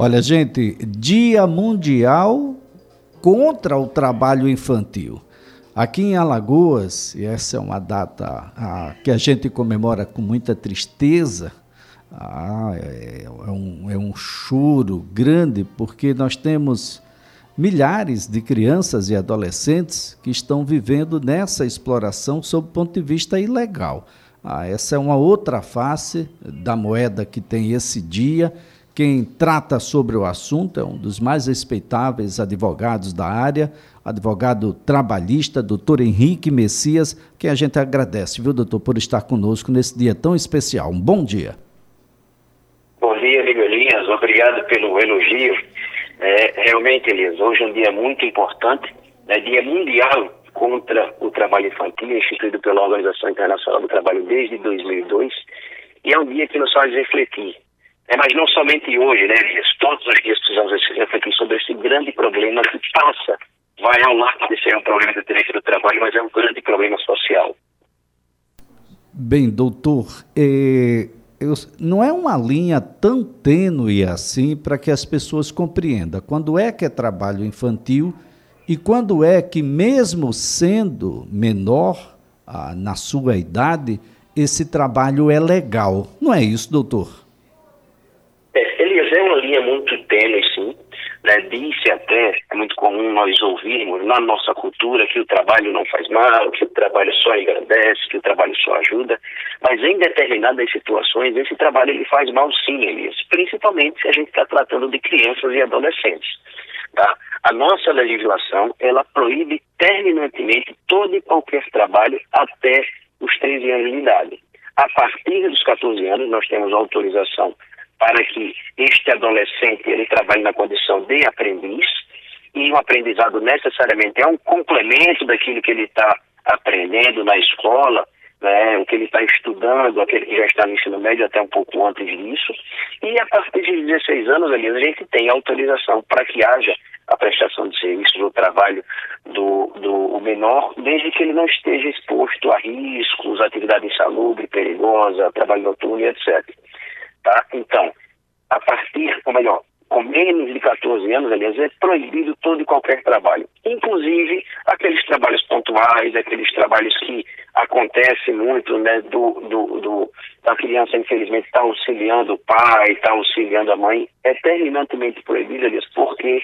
Olha, gente, Dia Mundial contra o Trabalho Infantil. Aqui em Alagoas, e essa é uma data ah, que a gente comemora com muita tristeza, ah, é, é, um, é um choro grande, porque nós temos milhares de crianças e adolescentes que estão vivendo nessa exploração sob o ponto de vista ilegal. Ah, essa é uma outra face da moeda que tem esse dia quem trata sobre o assunto é um dos mais respeitáveis advogados da área, advogado trabalhista, doutor Henrique Messias, que a gente agradece, viu, doutor, por estar conosco nesse dia tão especial. Um bom dia. Bom dia, amigo Elias. Obrigado pelo elogio. É, realmente, Elias, hoje é um dia muito importante, é Dia Mundial contra o Trabalho Infantil, instituído pela Organização Internacional do Trabalho desde 2002, e é um dia que nos faz refletir é, mas não somente hoje, né, Elias? Todos os dias precisamos refletir sobre esse grande problema que passa, vai ao lado de ser um problema de direito do trabalho, mas é um grande problema social. Bem, doutor, é, eu, não é uma linha tão tênue assim para que as pessoas compreendam quando é que é trabalho infantil e quando é que, mesmo sendo menor ah, na sua idade, esse trabalho é legal. Não é isso, doutor? É linha muito tênue, sim. Né? Disse até, é muito comum nós ouvirmos na nossa cultura que o trabalho não faz mal, que o trabalho só engrandece, que o trabalho só ajuda, mas em determinadas situações esse trabalho ele faz mal sim, Elias, principalmente se a gente está tratando de crianças e adolescentes. Tá? A nossa legislação, ela proíbe terminantemente todo e qualquer trabalho até os 13 anos de idade. A partir dos 14 anos, nós temos autorização para que este adolescente ele trabalhe na condição de aprendiz e o aprendizado necessariamente é um complemento daquilo que ele está aprendendo na escola, né, o que ele está estudando, aquele que já está no ensino médio até um pouco antes disso. E a partir de 16 anos, ali, a gente tem autorização para que haja a prestação de serviços ou trabalho do, do menor, desde que ele não esteja exposto a riscos, atividade insalubre, perigosa, trabalho noturno, etc. Tá? Então, a partir, ou melhor, com menos de 14 anos, aliás, é proibido todo e qualquer trabalho, inclusive aqueles trabalhos pontuais, aqueles trabalhos que acontecem muito, né, do, do, do da criança, infelizmente, está auxiliando o pai, está auxiliando a mãe, é terminantemente proibido, aliás, porque,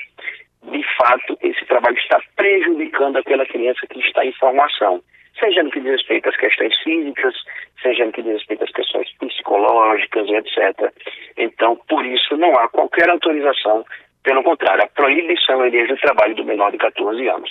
de fato, esse trabalho está prejudicando aquela criança que está em formação seja no que diz respeito às questões físicas, seja no que diz respeito às questões psicológicas, etc. Então, por isso, não há qualquer autorização, pelo contrário, a proibição iria do trabalho do menor de 14 anos.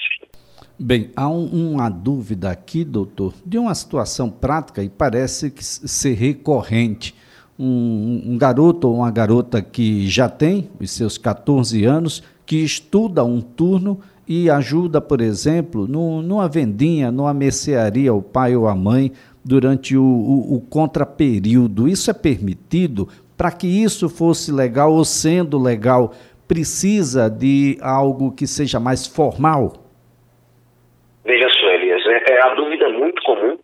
Bem, há um, uma dúvida aqui, doutor, de uma situação prática e parece que ser recorrente. Um, um garoto ou uma garota que já tem os seus 14 anos, que estuda um turno e ajuda, por exemplo, no, numa vendinha, numa mercearia, o pai ou a mãe, durante o, o, o contraperíodo. Isso é permitido? Para que isso fosse legal ou sendo legal, precisa de algo que seja mais formal? Veja só, Elias, é, é a dúvida muito comum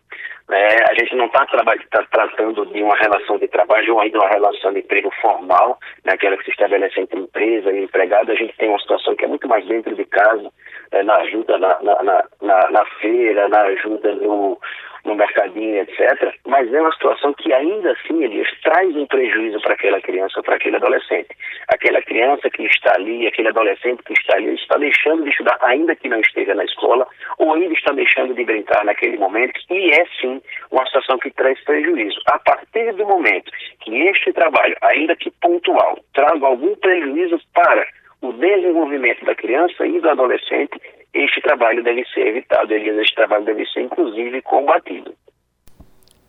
é, a gente não está tá tratando de uma relação de trabalho ou ainda uma relação de emprego formal, né, aquela que se estabelece entre empresa e empregado. A gente tem uma situação que é muito mais dentro de casa, é, na ajuda na, na, na, na feira, na ajuda no, no mercadinho, etc. Mas é uma situação que ainda assim, Elias, traz um prejuízo para aquela criança, para aquele adolescente. Aquela criança que está ali, aquele adolescente que está ali, está deixando de estudar, ainda que não esteja na escola, ou ainda está deixando de brincar naquele momento, e é sim uma situação que traz prejuízo. A partir do momento que este trabalho, ainda que pontual, traga algum prejuízo para o desenvolvimento da criança e do adolescente, este trabalho deve ser evitado, este trabalho deve ser, inclusive, combatido.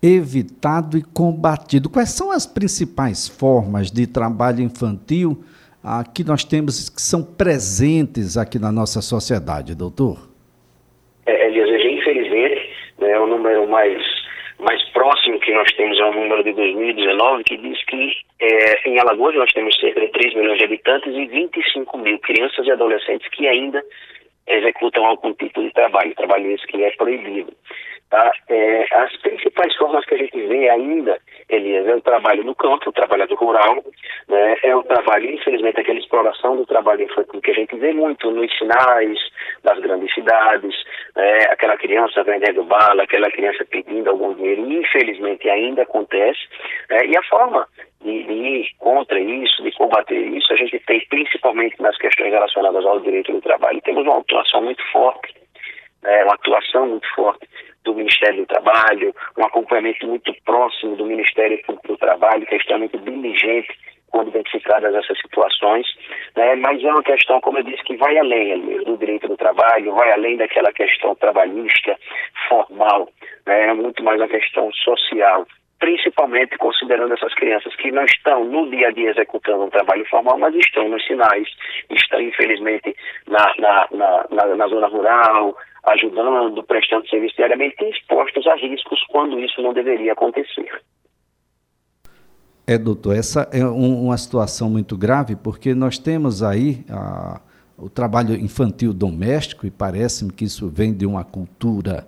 Evitado e combatido. Quais são as principais formas de trabalho infantil ah, que nós temos que são presentes aqui na nossa sociedade, doutor? É, Elias, infelizmente, né, o número mais mais próximo que nós temos é o número de 2019, que diz que é, em Alagoas nós temos cerca de 3 milhões de habitantes e 25 mil crianças e adolescentes que ainda executam algum tipo de trabalho, trabalho esse que é proibido. Tá? É, as principais formas que a gente vê ainda, Elias, é o trabalho no campo, o trabalhador rural, né? é o trabalho, infelizmente, aquela exploração do trabalho infantil que a gente vê muito nos sinais das grandes cidades, né? aquela criança vendendo bala, aquela criança pedindo algum dinheiro, infelizmente ainda acontece, né? e a forma de, de ir contra isso, de combater isso, a gente tem principalmente nas questões relacionadas ao direito do trabalho, temos uma atuação muito forte, né? uma atuação muito forte do Ministério do Trabalho, um acompanhamento muito próximo do Ministério do Trabalho, que é extremamente diligente quando identificadas essas situações, né? mas é uma questão, como eu disse, que vai além do direito do trabalho, vai além daquela questão trabalhista formal, né? é muito mais uma questão social, principalmente considerando essas crianças que não estão no dia a dia executando um trabalho formal, mas estão nos sinais, estão infelizmente na, na, na, na, na zona rural, ajudando, prestando serviço diariamente, expostos a riscos quando isso não deveria acontecer. É, doutor, essa é um, uma situação muito grave, porque nós temos aí a, o trabalho infantil doméstico, e parece-me que isso vem de uma cultura.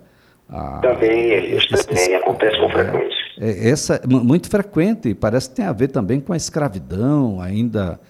A, também, isso também acontece com frequência. É, essa, muito frequente, parece que tem a ver também com a escravidão, ainda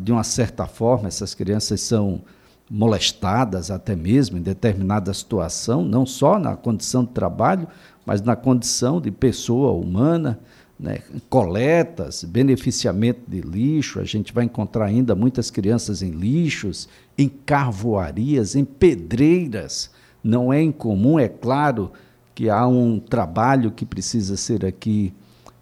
de uma certa forma, essas crianças são molestadas até mesmo em determinada situação, não só na condição de trabalho, mas na condição de pessoa humana, né? coletas, beneficiamento de lixo, a gente vai encontrar ainda muitas crianças em lixos, em carvoarias, em pedreiras. Não é incomum, é claro que há um trabalho que precisa ser aqui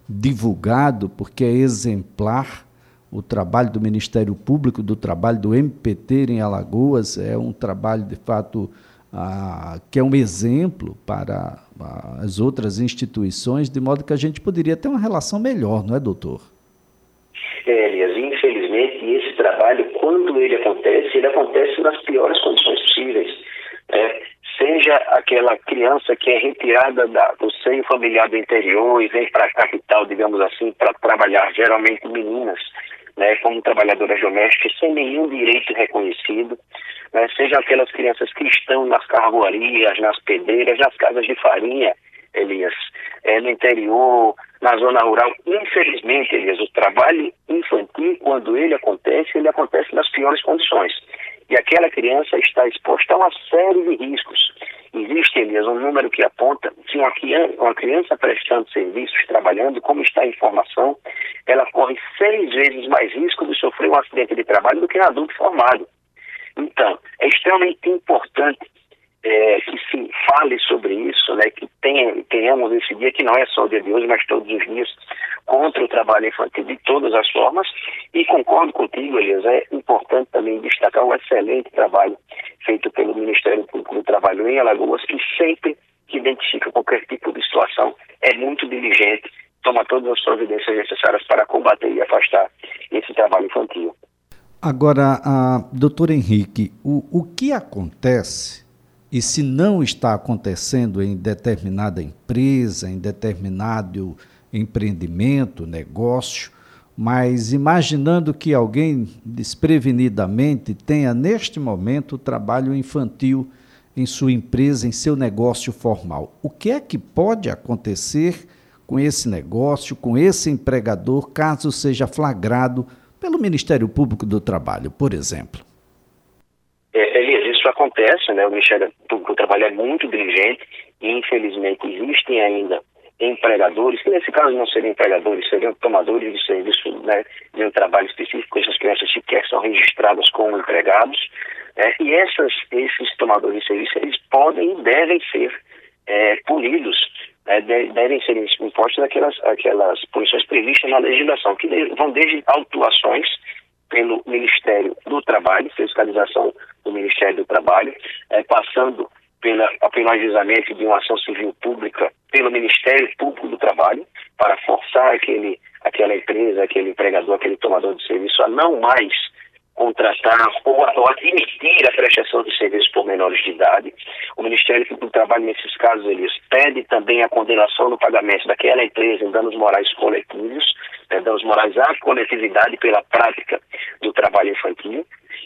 divulgado, porque é exemplar o trabalho do Ministério Público, do trabalho do MPT em Alagoas, é um trabalho, de fato, ah, que é um exemplo para ah, as outras instituições, de modo que a gente poderia ter uma relação melhor, não é, doutor? É, Elias, infelizmente, esse trabalho, quando ele acontece, ele acontece nas piores condições possíveis. Né? Seja aquela criança que é retirada da, do seio familiar do interior e vem para a capital, digamos assim, para trabalhar, geralmente meninas, né, como trabalhadoras domésticas sem nenhum direito reconhecido, né, seja aquelas crianças que estão nas carvoarias, nas pedreiras, nas casas de farinha, Elias, é, no interior, na zona rural. Infelizmente, Elias, o trabalho infantil, quando ele acontece, ele acontece nas piores condições. E aquela criança está exposta a uma série de riscos. Existe, Elias, um número que aponta que uma criança, uma criança prestando serviços, trabalhando, como está a informação, ela corre seis vezes mais risco de sofrer um acidente de trabalho do que um adulto formado. Então, é extremamente importante é, fale sobre isso, né, que tenha, tenhamos esse dia, que não é só o dia de hoje, mas todos os dias, contra o trabalho infantil de todas as formas. E concordo contigo, Elias, é importante também destacar o excelente trabalho feito pelo Ministério Público do Trabalho em Alagoas, que sempre que identifica qualquer tipo de situação é muito diligente, toma todas as providências necessárias para combater e afastar esse trabalho infantil. Agora, a, doutor Henrique, o, o que acontece e se não está acontecendo em determinada empresa, em determinado empreendimento, negócio, mas imaginando que alguém desprevenidamente tenha neste momento trabalho infantil em sua empresa, em seu negócio formal. O que é que pode acontecer com esse negócio, com esse empregador, caso seja flagrado pelo Ministério Público do Trabalho, por exemplo? É, isso acontece, né? O Ministério Público do Trabalho é muito diligente e, infelizmente, existem ainda empregadores, que nesse caso não seriam empregadores, seriam tomadores de serviço né, de um trabalho específico, essas crianças sequer são registradas como empregados, né, e essas, esses tomadores de serviço, eles podem e devem ser é, punidos, né, devem ser impostos aquelas, aquelas punições previstas na legislação, que vão desde autuações pelo Ministério do Trabalho, fiscalização do Ministério do Trabalho, é, passando pela penalizamento de uma ação civil pública pelo Ministério Público do Trabalho para forçar aquele, aquela empresa, aquele empregador, aquele tomador de serviço a não mais contratar ou, ou admitir a prestação de serviços por menores de idade. O Ministério do Trabalho, nesses casos, eles pede também a condenação no pagamento daquela empresa em danos morais coletivos, né, danos morais à coletividade pela prática do trabalho infantil.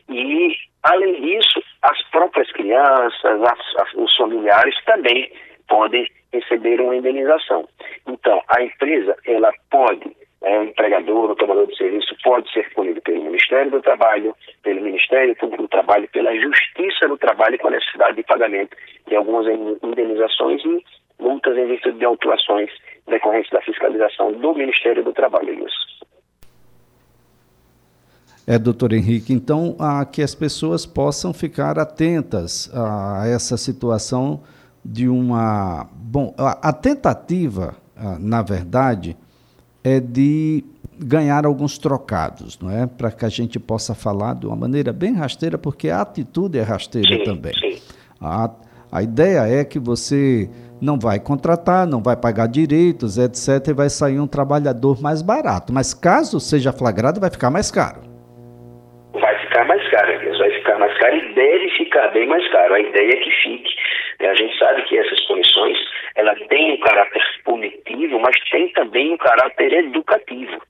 E, além disso, as próprias crianças, as, as, os familiares também podem receber uma indenização. Então, a empresa, ela pode, é, empregador, o tomador de serviço, pode ser punido pelo Ministério do Trabalho, pelo Ministério Público do Trabalho, pela Justiça do Trabalho com a necessidade de pagamento de algumas indenizações e multas em virtude de autuações decorrentes da fiscalização do Ministério do Trabalho. Isso. É, doutor Henrique, então, a, que as pessoas possam ficar atentas a essa situação de uma. Bom, a, tentativa, na verdade, é de ganhar alguns trocados, não é? Para que a gente possa falar de uma maneira bem rasteira, porque a atitude é rasteira sim, também. Sim. A, a ideia é que você não vai contratar, não vai pagar direitos, etc., e vai sair um trabalhador mais barato. Mas caso seja flagrado, vai ficar mais caro ficar mais caro, vai ficar mais caro e deve ficar bem mais caro. A ideia é que fique. A gente sabe que essas punições ela tem um caráter punitivo, mas tem também um caráter educativo.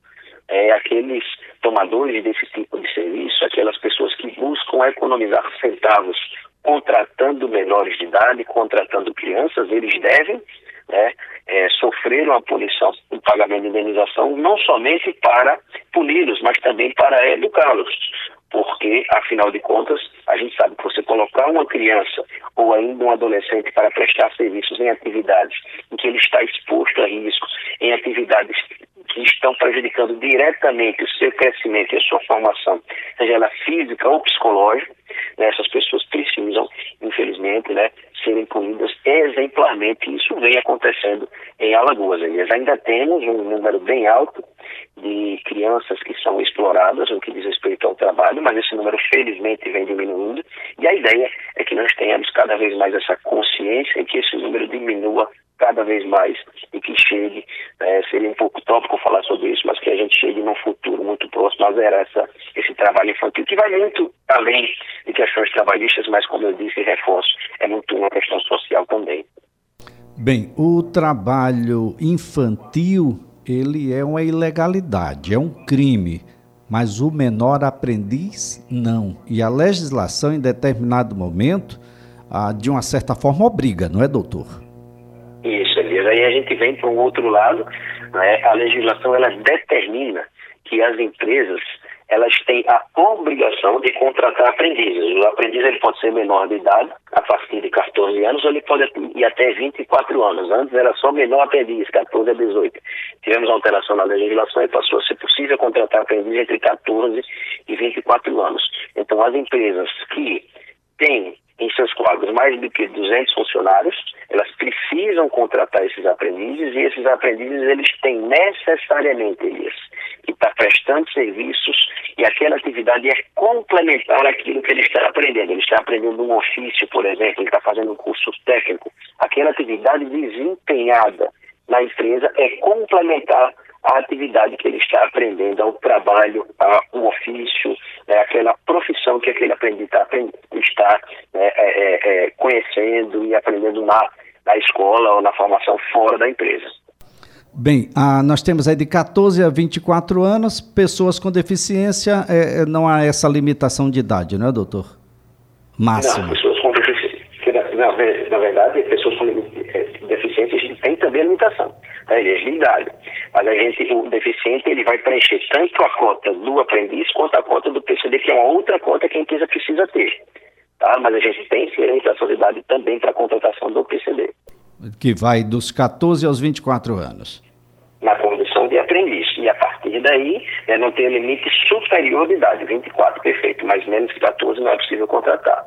É, aqueles tomadores desse tipo de serviço, aquelas pessoas que buscam economizar centavos contratando menores de idade, contratando crianças, eles devem né, é, sofrer uma punição, um pagamento de indenização, não somente para puni-los, mas também para educá-los porque, afinal de contas, a gente sabe que você colocar uma criança ou ainda um adolescente para prestar serviços em atividades em que ele está exposto a riscos, em atividades que estão prejudicando diretamente o seu crescimento e a sua formação, seja ela física ou psicológica, né, essas pessoas precisam, infelizmente, né, serem punidas exemplarmente. Isso vem acontecendo em Alagoas. Elias. Ainda temos um número bem alto de crianças que são exploradas no que diz respeito ao trabalho, mas esse número felizmente vem diminuindo e a ideia é que nós tenhamos cada vez mais essa consciência e que esse número diminua cada vez mais e que chegue, é, seria um pouco tópico falar sobre isso, mas que a gente chegue num futuro muito próximo a zerar essa, esse trabalho infantil, que vai muito além de questões trabalhistas, mas como eu disse reforço, é muito uma questão social também. Bem, o trabalho infantil, ele é uma ilegalidade, é um crime, mas o menor aprendiz, não. E a legislação, em determinado momento, ah, de uma certa forma, obriga, não é, doutor? Elias. Aí a gente vem para um outro lado, né? a legislação ela determina que as empresas elas têm a obrigação de contratar aprendizes. O aprendiz ele pode ser menor de idade, a partir de 14 anos, ou ele pode ir até 24 anos. Antes era só menor aprendiz, 14 a 18. Tivemos alteração na legislação e passou a ser possível contratar aprendiz entre 14 e 24 anos. Então, as empresas que têm em seus quadros mais do que 200 funcionários, elas precisam contratar esses aprendizes e esses aprendizes eles têm necessariamente, Elias, que estar tá prestando serviços e aquela atividade é complementar aquilo que ele está aprendendo. Ele está aprendendo um ofício, por exemplo, ele está fazendo um curso técnico. Aquela atividade desempenhada na empresa é complementar a atividade que ele está aprendendo, ao trabalho, ao ofício, né, aquela profissão que aquele aprendiz está, está né, é, é, é, conhecendo e aprendendo na, na escola ou na formação fora da empresa. Bem, ah, nós temos aí de 14 a 24 anos, pessoas com deficiência, é, é, não há essa limitação de idade, não é, doutor? Máximo. Não, pessoas com deficiência, na, na verdade, pessoas com é, deficiência têm também limitação, né, de idade. Mas a gente, o deficiente, ele vai preencher tanto a cota do aprendiz quanto a cota do PCD, que é uma outra cota que a empresa precisa ter. Tá? Mas a gente tem sim a limitação de idade também para a contratação do PCD. Que vai dos 14 aos 24 anos na condição de aprendiz. E a partir daí, né, não tem limite superior de idade, 24, perfeito, mas menos que 14 não é possível contratar.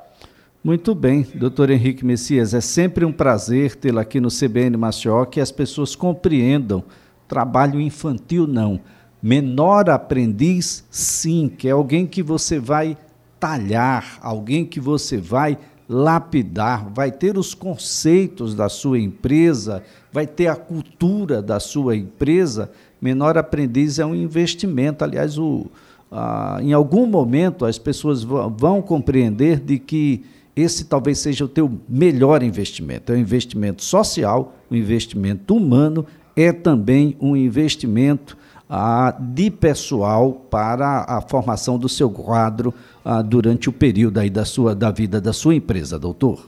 Muito bem, doutor Henrique Messias, é sempre um prazer tê-lo aqui no CBN Maceió, que as pessoas compreendam trabalho infantil não, menor aprendiz sim, que é alguém que você vai talhar, alguém que você vai lapidar, vai ter os conceitos da sua empresa, vai ter a cultura da sua empresa. Menor aprendiz é um investimento. Aliás, o, ah, em algum momento as pessoas vão, vão compreender de que esse talvez seja o teu melhor investimento. É um investimento social, um investimento humano, é também um investimento ah, de pessoal para a formação do seu quadro ah, durante o período aí da, sua, da vida da sua empresa, doutor?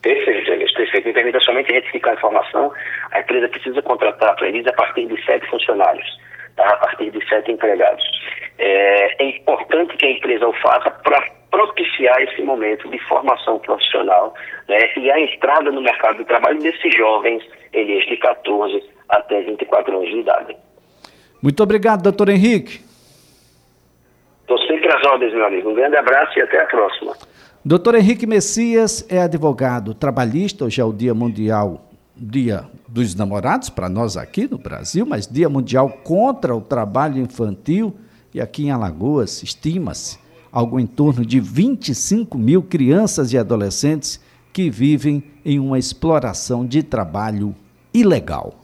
Perfeito, perfeito. me permita somente retificar a informação, a empresa precisa contratar para eles a partir de sete funcionários, tá? a partir de sete empregados. É, é importante que a empresa o faça para propiciar esse momento de formação profissional né, e a entrada no mercado de trabalho desses jovens, eles de 14 até 24 anos de idade. Muito obrigado, doutor Henrique. Estou sempre às ordens, meu amigo. Um grande abraço e até a próxima. Doutor Henrique Messias é advogado trabalhista, hoje é o Dia Mundial, Dia dos Namorados, para nós aqui no Brasil, mas Dia Mundial contra o Trabalho Infantil. E aqui em Alagoas, estima-se algo em torno de 25 mil crianças e adolescentes que vivem em uma exploração de trabalho ilegal.